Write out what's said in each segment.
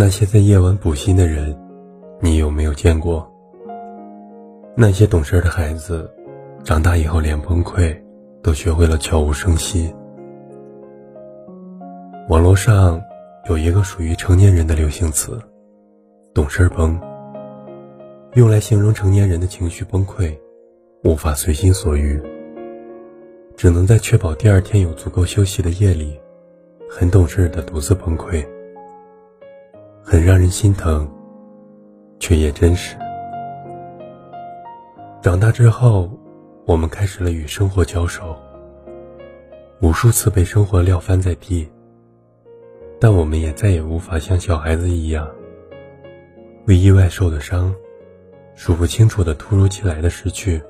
那些在夜晚补习的人，你有没有见过？那些懂事的孩子，长大以后连崩溃都学会了悄无声息。网络上有一个属于成年人的流行词“懂事崩”，用来形容成年人的情绪崩溃，无法随心所欲，只能在确保第二天有足够休息的夜里，很懂事的独自崩溃。很让人心疼，却也真实。长大之后，我们开始了与生活交手，无数次被生活撂翻在地，但我们也再也无法像小孩子一样，为意外受的伤、数不清楚的突如其来的失去，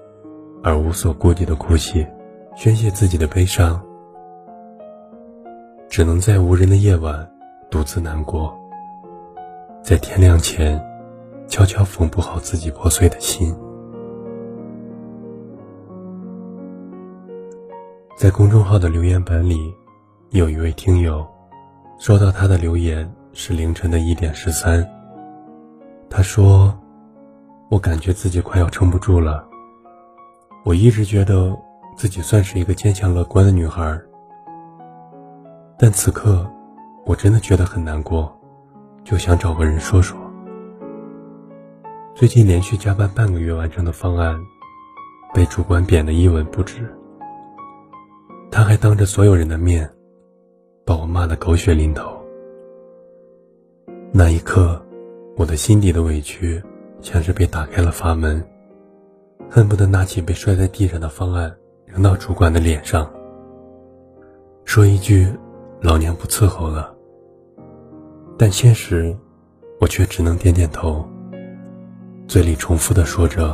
而无所顾忌的哭泣，宣泄自己的悲伤，只能在无人的夜晚独自难过。在天亮前，悄悄缝补好自己破碎的心。在公众号的留言板里，有一位听友收到他的留言是凌晨的一点十三。他说：“我感觉自己快要撑不住了。我一直觉得自己算是一个坚强乐观的女孩，但此刻我真的觉得很难过。”就想找个人说说。最近连续加班半个月完成的方案，被主管贬得一文不值。他还当着所有人的面，把我骂得狗血淋头。那一刻，我的心底的委屈像是被打开了阀门，恨不得拿起被摔在地上的方案扔到主管的脸上，说一句：“老娘不伺候了。”但现实，我却只能点点头，嘴里重复的说着：“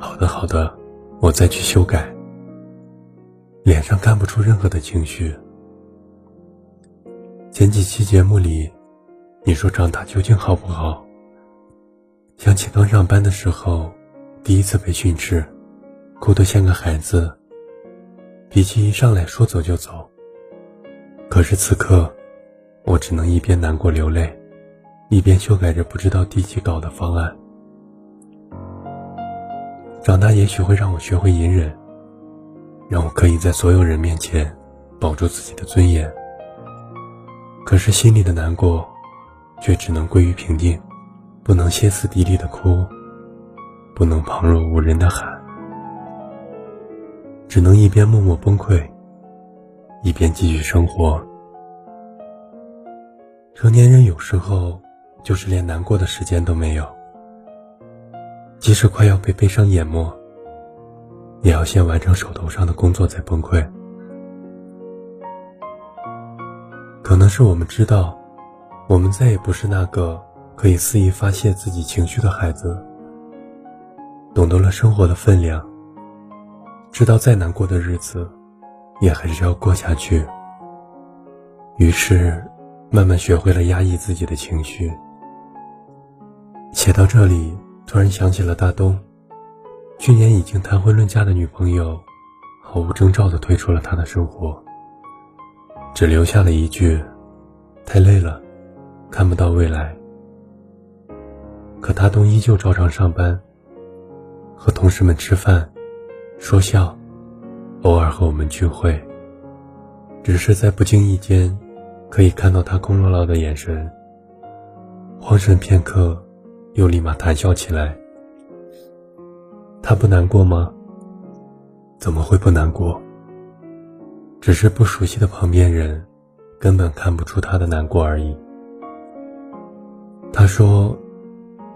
好的，好的，我再去修改。”脸上看不出任何的情绪。前几期节目里，你说长大究竟好不好？想起刚上班的时候，第一次被训斥，哭得像个孩子，脾气一上来说走就走。可是此刻。我只能一边难过流泪，一边修改着不知道第几稿的方案。长大也许会让我学会隐忍，让我可以在所有人面前保住自己的尊严。可是心里的难过，却只能归于平静，不能歇斯底里的哭，不能旁若无人的喊，只能一边默默崩溃，一边继续生活。成年人有时候就是连难过的时间都没有，即使快要被悲伤淹没，也要先完成手头上的工作再崩溃。可能是我们知道，我们再也不是那个可以肆意发泄自己情绪的孩子，懂得了生活的分量，知道再难过的日子，也还是要过下去。于是。慢慢学会了压抑自己的情绪。写到这里，突然想起了大东，去年已经谈婚论嫁的女朋友，毫无征兆地退出了他的生活，只留下了一句：“太累了，看不到未来。”可大东依旧照常上班，和同事们吃饭，说笑，偶尔和我们聚会，只是在不经意间。可以看到他空落落的眼神，慌神片刻，又立马谈笑起来。他不难过吗？怎么会不难过？只是不熟悉的旁边人，根本看不出他的难过而已。他说，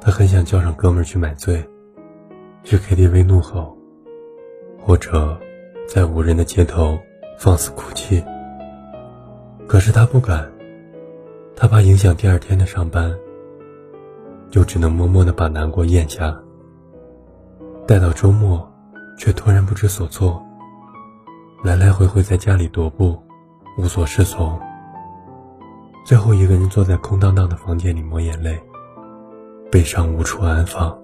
他很想叫上哥们儿去买醉，去 KTV 怒吼，或者在无人的街头放肆哭泣。可是他不敢，他怕影响第二天的上班，就只能默默的把难过咽下。待到周末，却突然不知所措，来来回回在家里踱步，无所适从。最后一个人坐在空荡荡的房间里抹眼泪，悲伤无处安放。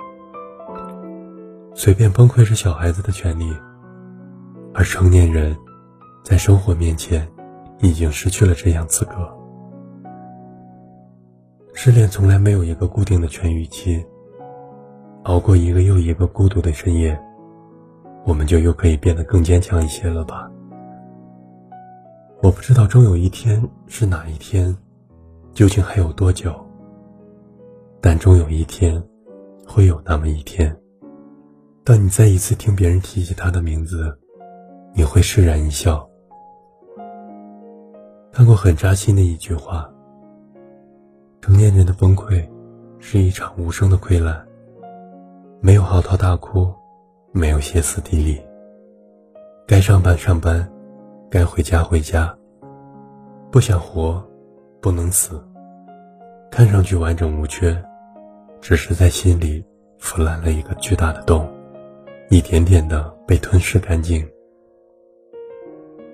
随便崩溃是小孩子的权利，而成年人，在生活面前。已经失去了这样资格。失恋从来没有一个固定的痊愈期。熬过一个又一个孤独的深夜，我们就又可以变得更坚强一些了吧？我不知道终有一天是哪一天，究竟还有多久？但终有一天，会有那么一天，当你再一次听别人提起他的名字，你会释然一笑。看过很扎心的一句话：成年人的崩溃，是一场无声的溃烂。没有嚎啕大哭，没有歇斯底里。该上班上班，该回家回家。不想活，不能死。看上去完整无缺，只是在心里腐烂了一个巨大的洞，一点点的被吞噬干净。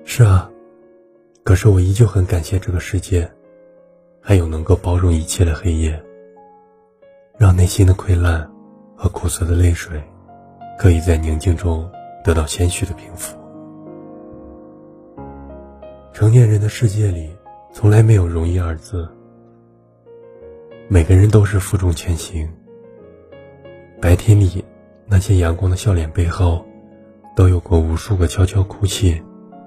是啊，可是我依旧很感谢这个世界，还有能够包容一切的黑夜，让内心的溃烂。和苦涩的泪水，可以在宁静中得到谦虚的平复。成年人的世界里，从来没有容易二字。每个人都是负重前行。白天里，那些阳光的笑脸背后，都有过无数个悄悄哭泣、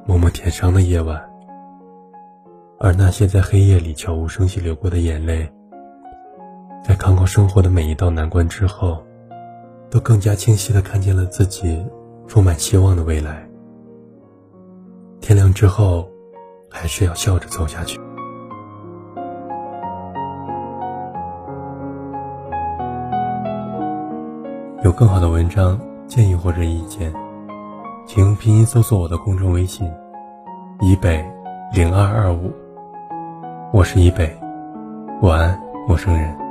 默默舔伤的夜晚。而那些在黑夜里悄无声息流过的眼泪，在看过生活的每一道难关之后。都更加清晰的看见了自己充满希望的未来。天亮之后，还是要笑着走下去。有更好的文章建议或者意见，请用拼音搜索我的公众微信“以北零二二五”。我是以北，晚安，陌生人。